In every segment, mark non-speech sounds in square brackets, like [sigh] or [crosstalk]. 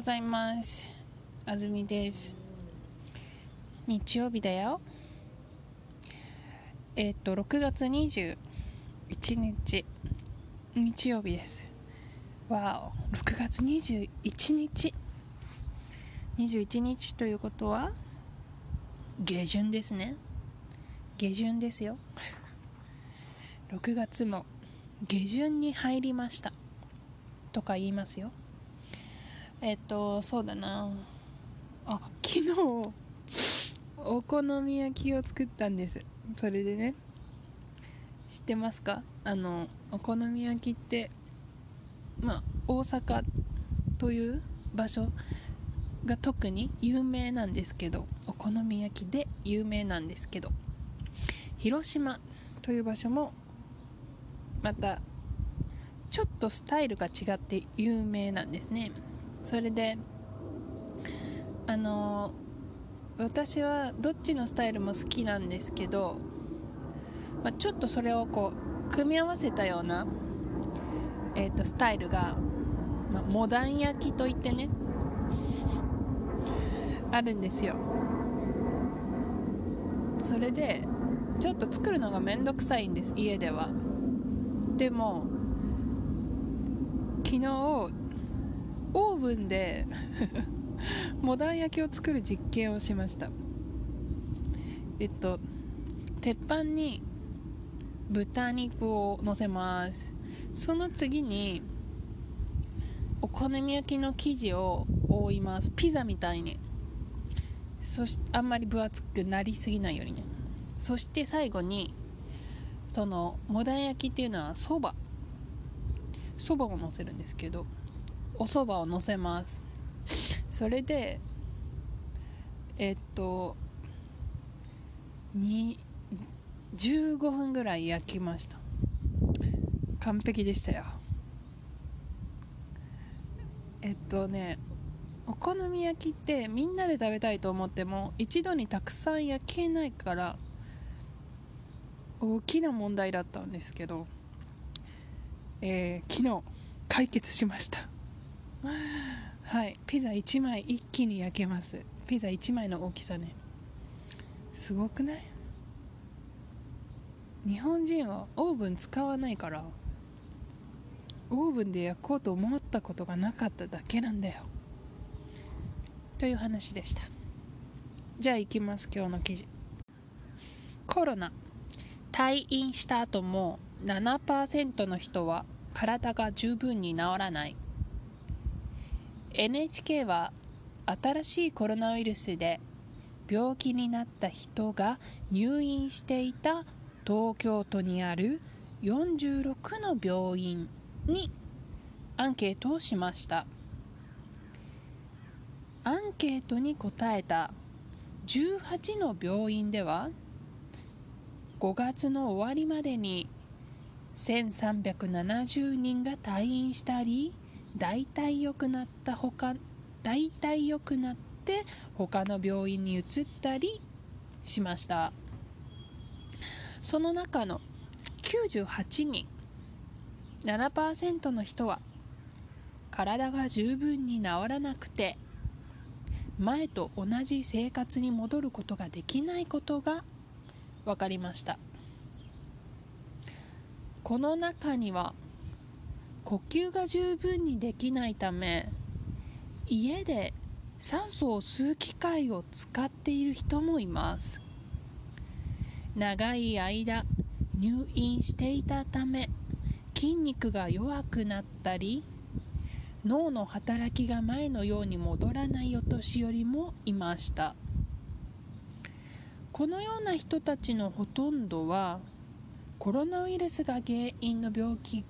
ございます。あずみです。日曜日だよ。えっ、と6月21日。日曜日です。わお。6月21日。21日ということは？下旬ですね。下旬ですよ。6月も下旬に入りました。とか言いますよえっとそうだな。あ昨日。お好み焼きを作ったんです。それでね。知ってますか？あのお好み焼きってまあ大阪という場所が特に有名なんですけどお好み焼きで有名なんですけど広島という場所もまたちょっとスタイルが違って有名なんですねそれであの私はどっちのスタイルも好きなんですけど、まあ、ちょっとそれをこう組み合わせたような、えーと、スタイルが、まあ、モダン焼きといってねあるんですよ。それでちょっと作るのがめんどくさいんです家では。でも昨日オーブンで [laughs] モダン焼きを作る実験をしました。えっと鉄板に豚肉を乗せます。その次にお好み焼きの生地を覆います。ピザみたいに。そしあんまり分厚くなりすぎないようにね。そして最後にそのモダン焼きっていうのはそばそばをのせるんですけど。おそばをのせます。それでえっとに15分ぐらい焼きました。完璧でしたよ。えっとねお好み焼きってみんなで食べたいと思っても一度にたくさん焼けないから大きな問題だったんですけどえー、昨日解決しました。はい。ピザ1枚一気に焼けます。ピザ1枚の大きさね。すごくない？日本人はオーブン使わないからオーブンで焼こうと思ったことがなかっただけなんだよ。という話でした。じゃあ行きます今日の記事。コロナ。退院した後も7%の人は体が十分に治らない。NHK は新しいコロナウイルスで病気になった人が入院していた東京都にある46の病院にアンケートをしました。アンケートに答えた18の病院では5月の終わりまでに1370人が退院したり大体良くなったほか大体良くなって他の病院に移ったりしました。その中の98人7%の人は体が十分に治らなくて前と同じ生活に戻ることができないことが分かりました。この中には呼吸が十分にできないため家で酸素を吸う機械を使っている人もいます。長い間入院していたため筋肉が弱くなったり脳の働きが前のように戻らないお年寄りもいました。このような人たちのほとんどはコロナウイルスが原因の病気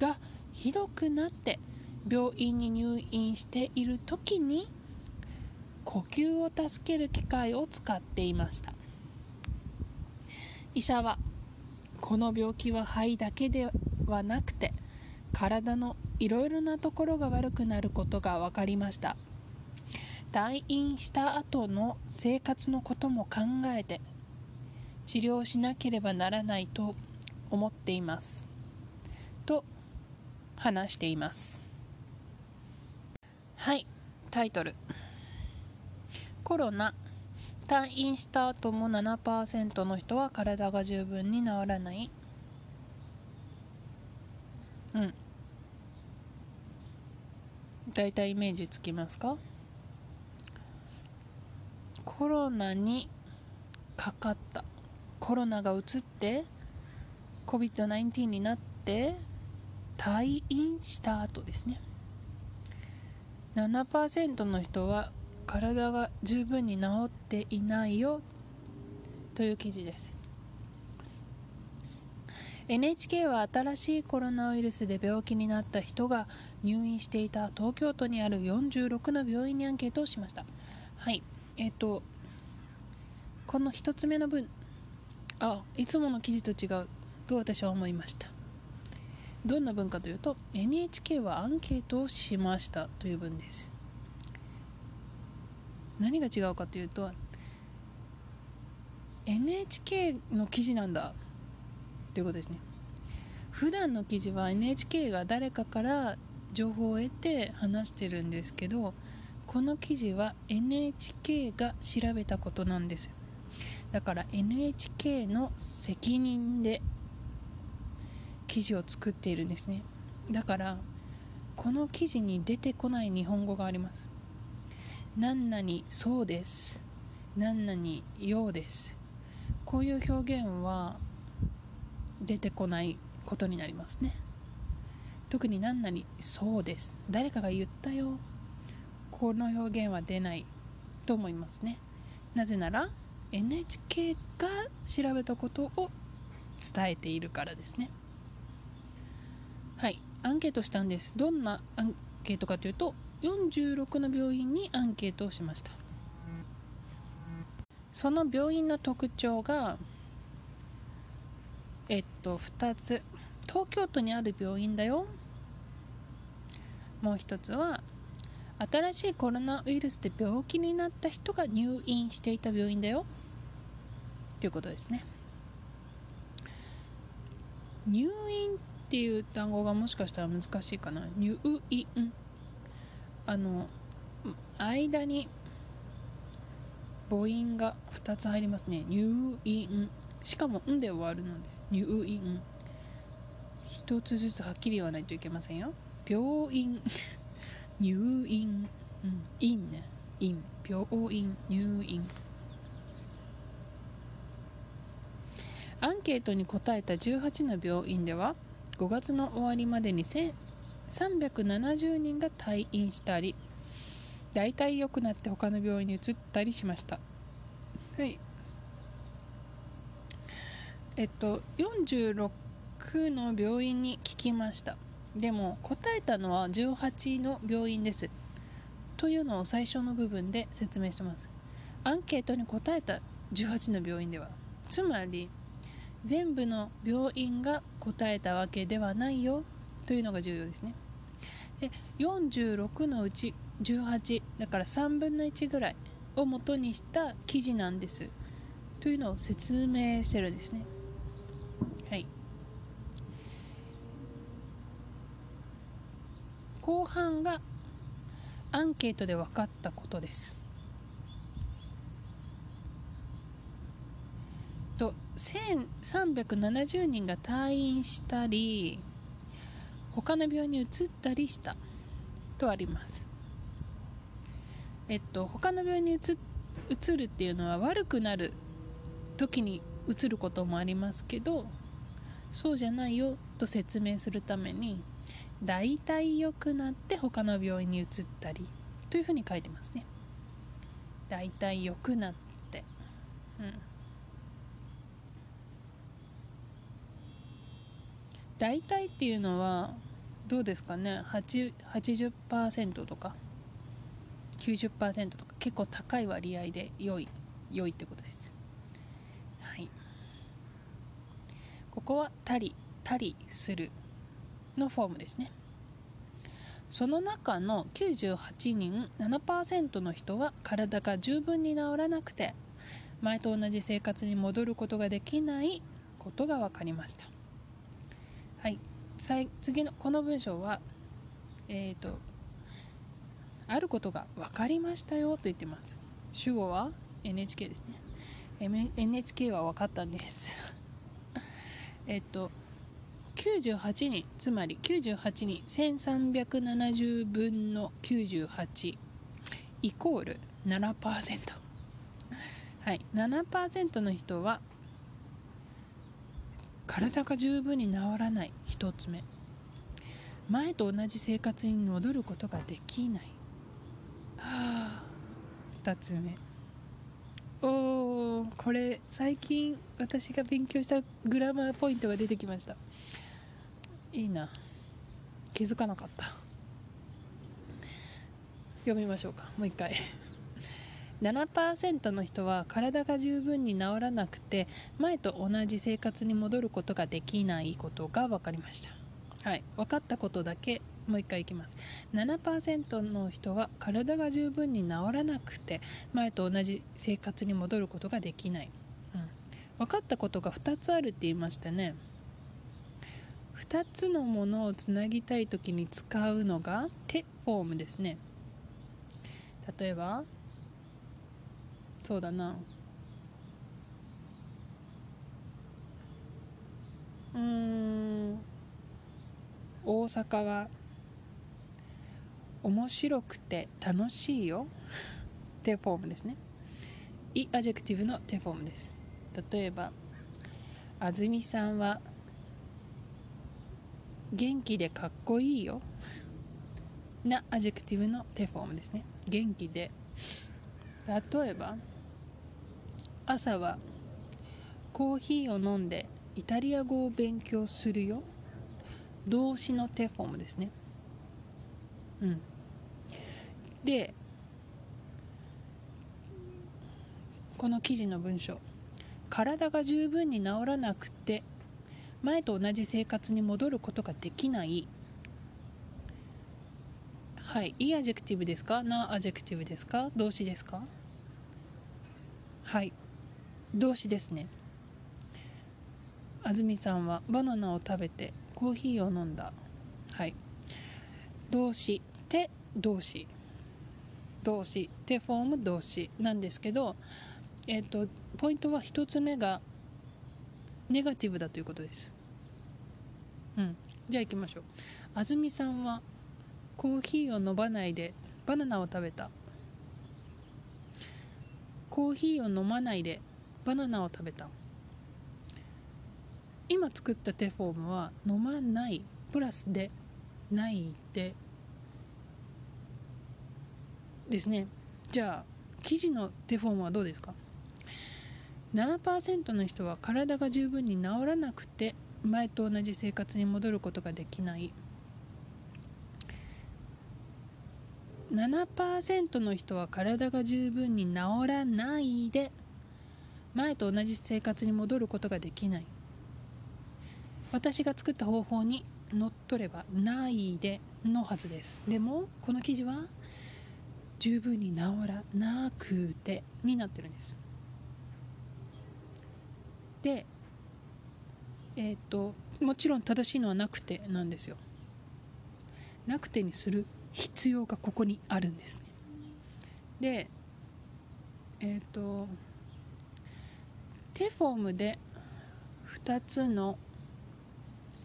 がひどくなって病院に入院している時に呼吸を助ける機械を使っていました。医者はこの病気は肺だけではなくて体のいろいろなところが悪くなることが分かりました。退院した後の生活のことも考えて治療しなければならないと思っています。話しています。はいタイトル。コロナ。退院した後も7%の人は体が十分に治らない。うん。大体イメージつきますか？コロナにかかった。コロナがうつって COVID-19 になって退院した後ですね。7%の人は体が十分に治っていないよ。という記事です。NHK は新しいコロナウイルスで病気になった人が入院していた東京都にある46の病院にアンケートをしました。はい。えっ、とこの1つ目の文。あいつもの記事と違う。と私は思いました？どんな文かというと NHK はアンケートをしましたという文です。何が違うかというと NHK の記事なんだということですね。普段の記事は NHK が誰かから情報を得て話してるんですけどこの記事は NHK が調べたことなんです。だから NHK の責任で記事を作っているんですね。だからこの記事に出てこない日本語があります。何々そうです。何々ようです。こういう表現は出てこないことになりますね。特に何々そうです。誰かが言ったよ。この表現は出ないと思いますね。なぜなら NHK が調べたことを伝えているからですね。はい。アンケートしたんです。どんなアンケートかというと46の病院にアンケートをしました。その病院の特徴がえっと2つ。東京都にある病院だよ。もう一つは新しいコロナウイルスで病気になった人が入院していた病院だよ。ということですね。入院っていう単語がもしかしたら難しいかな。入院あの間に母音が2つ入りますね。入院しかも「ん」で終わるので入院一つずつはっきり言わないといけませんよ。病院。[laughs] 入院、うん、院ね。院病院。入院アンケートに答えた18の病院では5月の終わりまでに370人が退院したり大体良くなって他の病院に移ったりしました。はい。えっと46の病院に聞きました。でも答えたのは18の病院です。というのを最初の部分で説明してます。アンケートに答えた18の病院では。つまり全部の病院が答えたわけではないよというのが重要ですね。で46のうち18だから3分の1ぐらいを元にした記事なんですというのを説明してるんですね。はい。後半がアンケートで分かったことです。と1370人が退院したり他の病院に移ったりしたとあります。えっと他の病院に移移るっていうのは悪くなる時に移ることもありますけどそうじゃないよと説明するために大体良くなって他の病院に移ったりというふうに書いてますね。大体良くなって。うん。大体っていうのはどうですかね？80%とか？90%とか？結構高い割合で良い良いってことです。はい。ここは「たり」「たりする」のフォームですね。その中の98人7%の人は体が十分に治らなくて前と同じ生活に戻ることができないことが分かりました。はい。次のこの文章はえっ、ー、とあることが分かりましたよと言ってます。主語は NHK ですね。NHK は分かったんです。[laughs] えっと98人つまり98人1370分の98イコール7%はい。7%の人は体が十分に治らない1つ目。前と同じ生活に戻ることができない、はあ、2つ目。おーこれ最近私が勉強したグラマーポイントが出てきました。いいな。気づかなかった。読みましょうか。もう一回。7%の人は体が十分に治らなくて前と同じ生活に戻ることができないことが分かりました。はい。分かったことだけもう一回いきます。7%の人は体が十分に治らなくて前と同じ生活に戻ることができない、うん、分かったことが2つあるって言いましたね。2つのものをつなぎたい時に使うのが手フォームですね。例えばそうだな。うん。大阪は面白くて楽しいよ。テフォームですね。イ adjective のテフォームです。例えば安住さんは元気でかっこいいよ。な adjective のテフォームですね。元気で。例えば朝はコーヒーを飲んでイタリア語を勉強するよ。動詞のテフォームですね。うん。でこの記事の文章。体が十分に治らなくて前と同じ生活に戻ることができない。はい。い adjective ですか？な adjective ですか？動詞ですか？はい。動詞ですね。安住さんはバナナを食べてコーヒーを飲んだ。はい。動詞て動詞。動詞てフォーム動詞なんですけどえっ、ー、とポイントは1つ目がネガティブだということです。うん。じゃあ行きましょう。安住さんはコーヒーを飲まないでバナナを食べた。コーヒーを飲まないでバナナを食べた。今作ったテフォームは飲まないプラスでないでですね。じゃあ記事のテフォームはどうですか？7%の人は体が十分に治らなくて前と同じ生活に戻ることができない。7%の人は体が十分に治らないで前と同じ生活に戻ることができない。私が作った方法にのっとればないでのはずです。でもこの記事は十分に治らなくてになってるんです。でえっ、ともちろん正しいのはなくてなんですよ。なくてにする必要がここにあるんですね。でえっ、とテフォームで2つの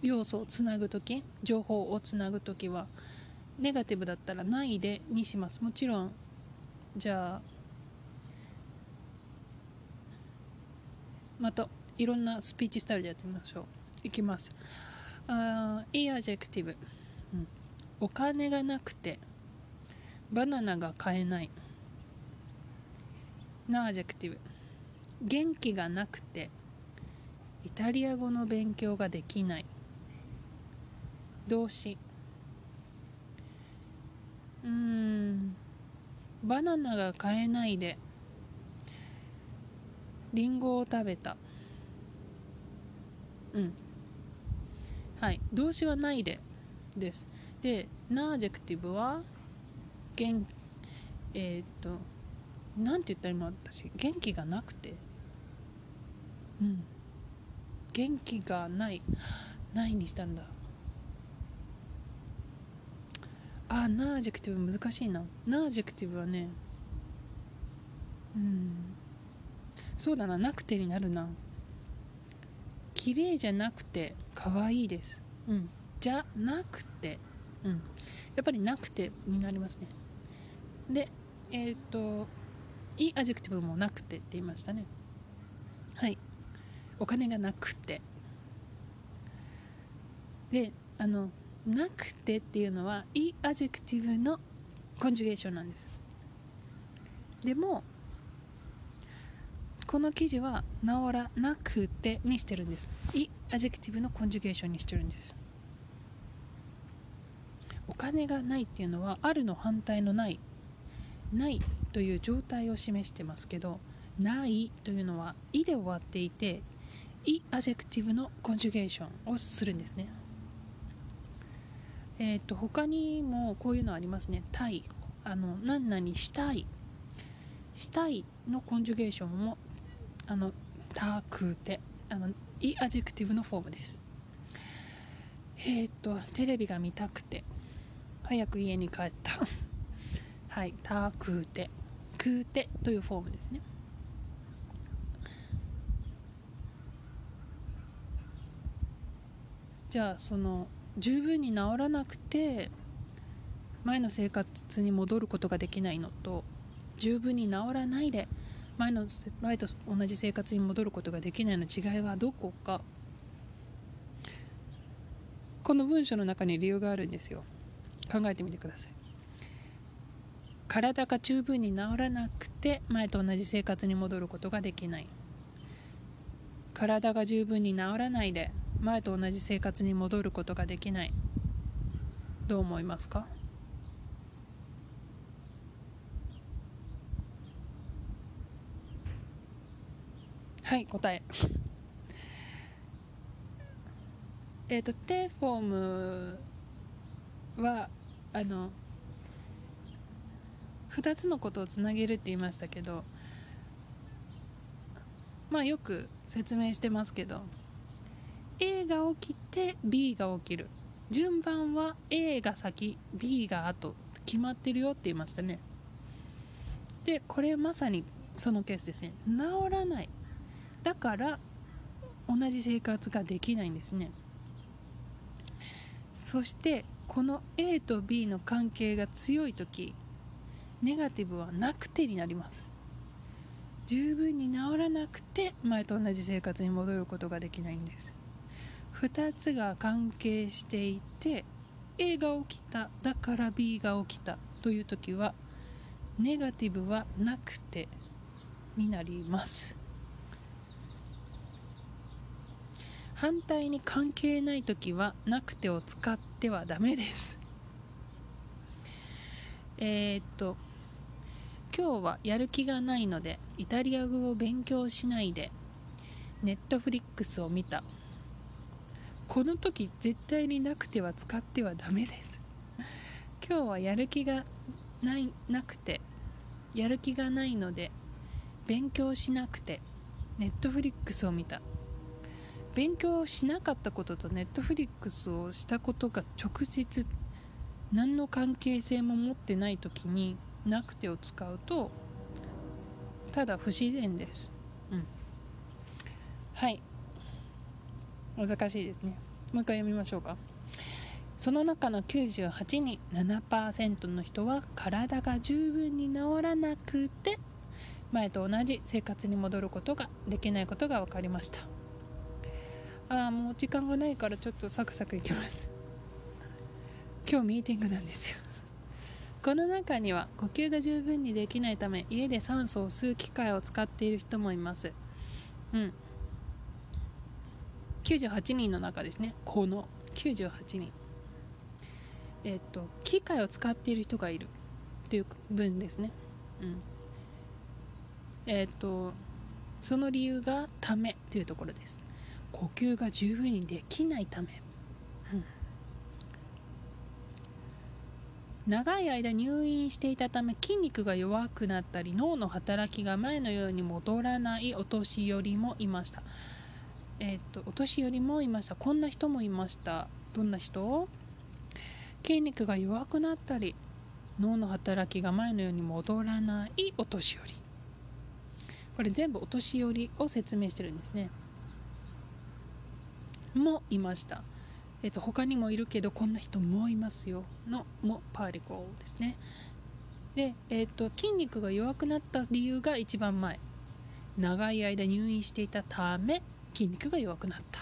要素をつなぐ時情報をつなぐ時はネガティブだったらないでにします。もちろんじゃあまたいろんなスピーチスタイルでやってみましょう。いきます。あい adjective、お金がなくてバナナが買えない。な adjective。元気がなくてイタリア語の勉強ができない。動詞うーんバナナが買えないでリンゴを食べた。うん。はい動詞はないでです。でな adjective は元えっ、となんて言ったら今私元気がなくて。うん。元気がないないにしたんだ。あな adjective 難しいな。な adjective はねうん。そうだななくてになるな。綺麗じゃなくて可愛いです。うん。じゃなくて。うん。やっぱりなくてになりますね。でえっ、ー、とい adjective もなくてって言いましたね。はい。お金がなくて。であのなくてっていうのはい adjective のconjugation なんです。でもこの記事は治らなくてにしてるんです。い adjective の conjugation にしてるんです。お金がないっていうのはあるの反対のないないという状態を示してますけどないというのは「い」で終わっていて「い」 adjective の conjugation をするんですね。えっ、ー、と他にもこういうのありますね「たい」あの何々したい。したいの conjugation もあのたくて。あのい adjective のフォームです。えっ、ー、とテレビが見たくて。早く家に帰った。はい。たくて。くてというフォームですね。じゃあその十分に治らなくて前の生活に戻ることができないのと十分に治らないで前の前と同じ生活に戻ることができないの違いはどこか。この文章の中に理由があるんですよ。考えてみてください。体が十分に治らなくて前と同じ生活に戻ることができない。体が十分に治らないで前と同じ生活に戻ることができない。どう思いますか？はい答え。[laughs] えっとテフォームはあの2つのことをつなげるって言いましたけどまあよく説明してますけど A が起きて B が起きる。順番は A が先 B が後。決まってるよって言いましたね。でこれまさにそのケースですね。治らない。だから同じ生活ができないんですね。そしてこの A と B の関係が強い時ネガティブはなくてになります。十分に治らなくて前と同じ生活に戻ることができないんです。2つが関係していて A が起きただから B が起きたという時はネガティブはなくてになります。反対に関係ない時はなくてを使ってはダメです。えー、っと今日はやる気がないのでイタリア語を勉強しないでネットフリックスを見た。この時絶対になくては使ってはダメです。今日はやる気がないなくてやる気がないので勉強しなくてネットフリックスを見た。勉強しなかったこととネットフリックスをしたことが直接何の関係性も持ってない時になくてを使うとただ不自然です、うん、はい。難しいですね。もう一回読みましょうか。その中の98人7%の人は体が十分に治らなくて前と同じ生活に戻ることができないことが分かりました。ああもう時間がないからちょっとサクサクいきます。今日ミーティングなんですよ。この中には呼吸が十分にできないため家で酸素を吸う機械を使っている人もいます。うん。98人の中ですね。この98人。えっ、と機械を使っている人がいる。という分ですね。うん。えっ、とその理由がためというところです。呼吸が十分にできないため、うん、長い間入院していたため筋肉が弱くなったり脳の働きが前のように戻らないお年寄りもいました。えっ、とお年寄りもいました。こんな人もいました。どんな人？筋肉が弱くなったり脳の働きが前のように戻らないお年寄り。これ全部お年寄りを説明してるんですね。もいました。えっと他にもいるけどこんな人もいますよ。のもパーリコですね。で、えっと筋肉が弱くなった理由が一番前。長い間入院していたため筋肉が弱くなった。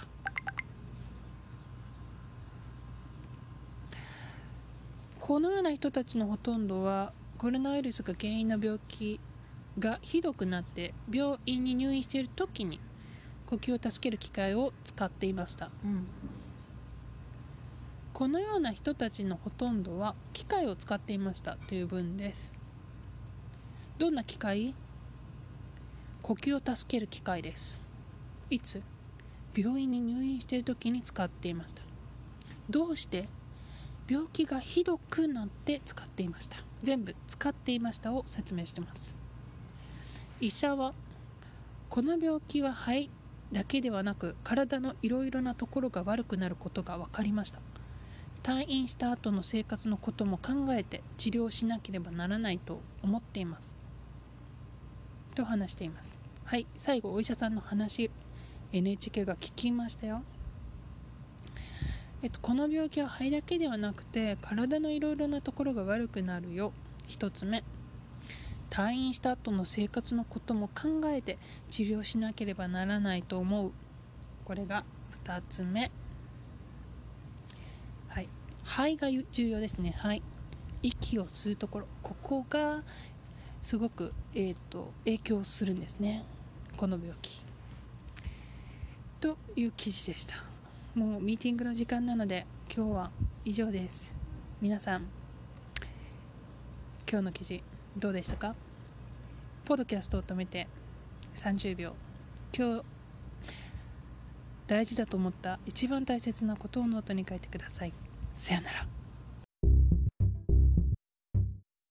このような人たちのほとんどはコロナウイルスが原因の病気がひどくなって病院に入院している時に呼吸を助ける機械を使っていました、うん、このような人たちのほとんどは機械を使っていました。という文です。どんな機械？呼吸を助ける機械ですいつ？病院に入院している時に使っていました。どうして？病気がひどくなって使っていました。全部使っていましたを説明してます。医者はこの病気は肺だけではなく体のいろいろなところが悪くなることが分かりました。退院した後の生活のことも考えて治療しなければならないと思っています。と話しています。はい最後お医者さんの話 NHK が聞きましたよ。えっと、この病気は肺だけではなくて体のいろいろなところが悪くなるよ。1つ目。退院した後の生活のことも考えて治療しなければならないと思う。これが2つ目。はい。肺が重要ですね。肺息を吸うところ。ここがすごく、えーと影響するんですね。この病気。という記事でした。もうミーティングの時間なので今日は以上です。皆さん今日の記事どうでしたか？ポッドキャストを止めて30秒。今日大事だと思った一番大切なことをノートに書いてください。さよなら。